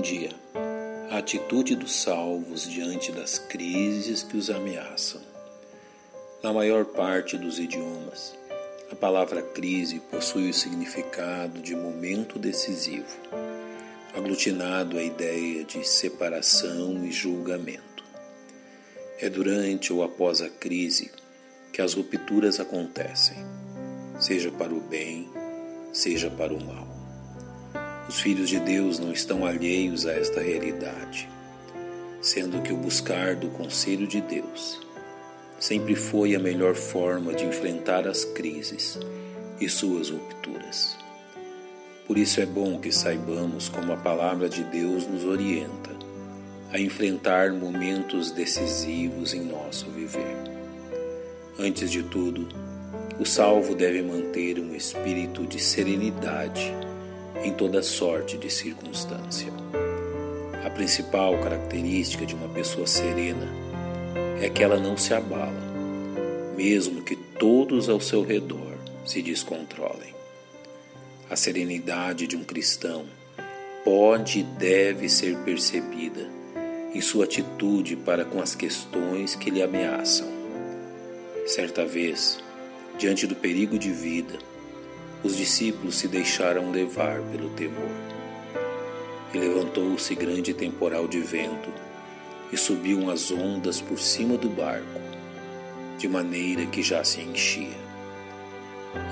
Bom dia. A atitude dos salvos diante das crises que os ameaçam. Na maior parte dos idiomas, a palavra crise possui o significado de momento decisivo, aglutinado a ideia de separação e julgamento. É durante ou após a crise que as rupturas acontecem, seja para o bem, seja para o mal. Os filhos de Deus não estão alheios a esta realidade, sendo que o buscar do conselho de Deus sempre foi a melhor forma de enfrentar as crises e suas rupturas. Por isso é bom que saibamos como a palavra de Deus nos orienta a enfrentar momentos decisivos em nosso viver. Antes de tudo, o salvo deve manter um espírito de serenidade em toda sorte de circunstância. A principal característica de uma pessoa serena é que ela não se abala, mesmo que todos ao seu redor se descontrolem. A serenidade de um cristão pode e deve ser percebida em sua atitude para com as questões que lhe ameaçam. Certa vez, diante do perigo de vida, os discípulos se deixaram levar pelo temor. E levantou-se grande temporal de vento, e subiam as ondas por cima do barco, de maneira que já se enchia.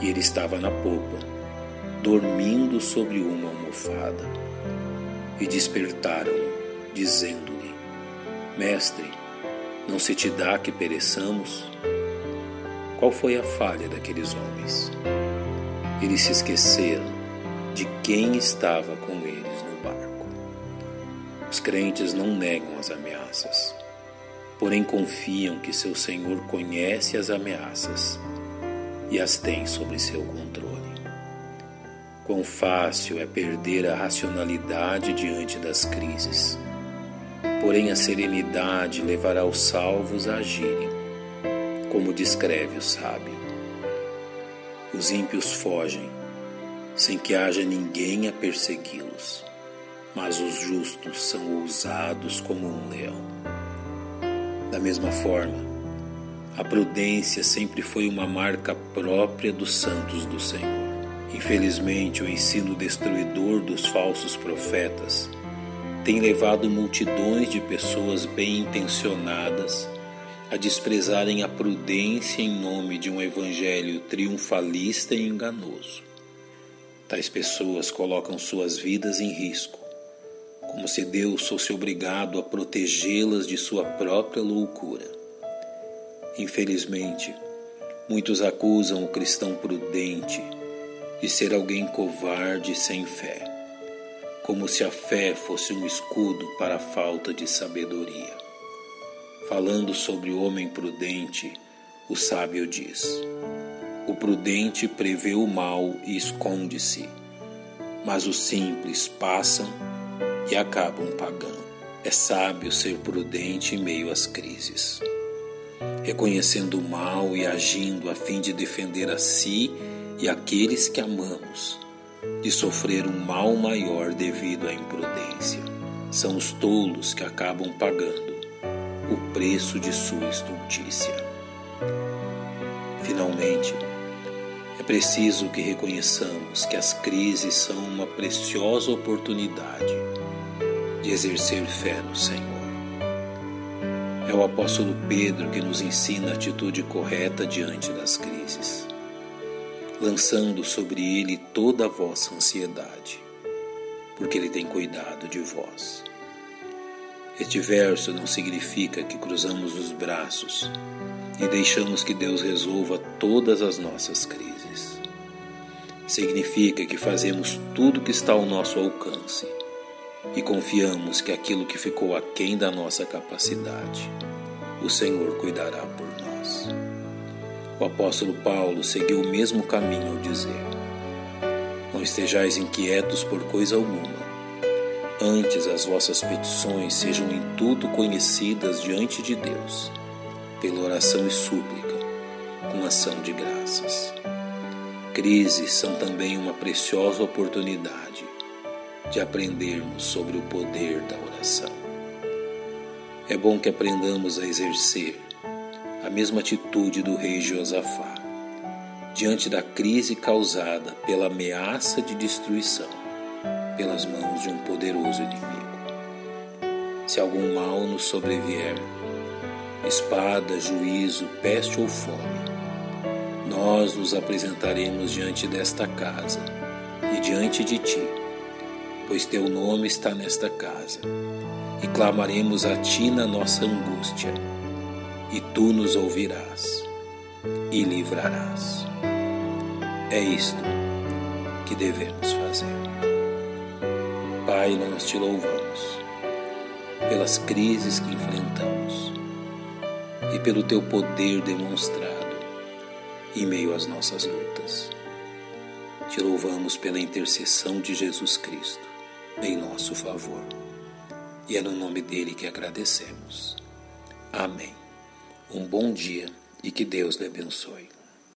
E ele estava na popa, dormindo sobre uma almofada. E despertaram-no, dizendo-lhe: Mestre, não se te dá que pereçamos? Qual foi a falha daqueles homens? Eles se esqueceram de quem estava com eles no barco. Os crentes não negam as ameaças, porém confiam que seu Senhor conhece as ameaças e as tem sob seu controle. Quão fácil é perder a racionalidade diante das crises, porém a serenidade levará os salvos a agirem, como descreve o sábio. Os ímpios fogem, sem que haja ninguém a persegui-los, mas os justos são ousados como um leão. Da mesma forma, a prudência sempre foi uma marca própria dos santos do Senhor. Infelizmente, o ensino destruidor dos falsos profetas tem levado multidões de pessoas bem intencionadas a desprezarem a prudência em nome de um evangelho triunfalista e enganoso. Tais pessoas colocam suas vidas em risco, como se Deus fosse obrigado a protegê-las de sua própria loucura. Infelizmente, muitos acusam o cristão prudente de ser alguém covarde sem fé, como se a fé fosse um escudo para a falta de sabedoria. Falando sobre o homem prudente, o sábio diz: O prudente prevê o mal e esconde-se, mas os simples passam e acabam pagando. É sábio ser prudente em meio às crises, reconhecendo o mal e agindo a fim de defender a si e aqueles que amamos de sofrer um mal maior devido à imprudência. São os tolos que acabam pagando o preço de sua estultícia. Finalmente, é preciso que reconheçamos que as crises são uma preciosa oportunidade de exercer fé no Senhor. É o apóstolo Pedro que nos ensina a atitude correta diante das crises, lançando sobre ele toda a vossa ansiedade, porque ele tem cuidado de vós. Este verso não significa que cruzamos os braços e deixamos que Deus resolva todas as nossas crises. Significa que fazemos tudo que está ao nosso alcance e confiamos que aquilo que ficou aquém da nossa capacidade, o Senhor cuidará por nós. O apóstolo Paulo seguiu o mesmo caminho ao dizer: Não estejais inquietos por coisa alguma Antes as vossas petições sejam em tudo conhecidas diante de Deus, pela oração e súplica, com ação de graças. Crises são também uma preciosa oportunidade de aprendermos sobre o poder da oração. É bom que aprendamos a exercer a mesma atitude do rei Josafá diante da crise causada pela ameaça de destruição pelas mãos de um poderoso inimigo. Se algum mal nos sobrevier, espada, juízo, peste ou fome, nós nos apresentaremos diante desta casa e diante de ti, pois teu nome está nesta casa, e clamaremos a ti na nossa angústia, e tu nos ouvirás e livrarás. É isto que devemos fazer. Pai, nós te louvamos pelas crises que enfrentamos e pelo teu poder demonstrado em meio às nossas lutas. Te louvamos pela intercessão de Jesus Cristo em nosso favor. E é no nome dele que agradecemos. Amém. Um bom dia e que Deus lhe abençoe.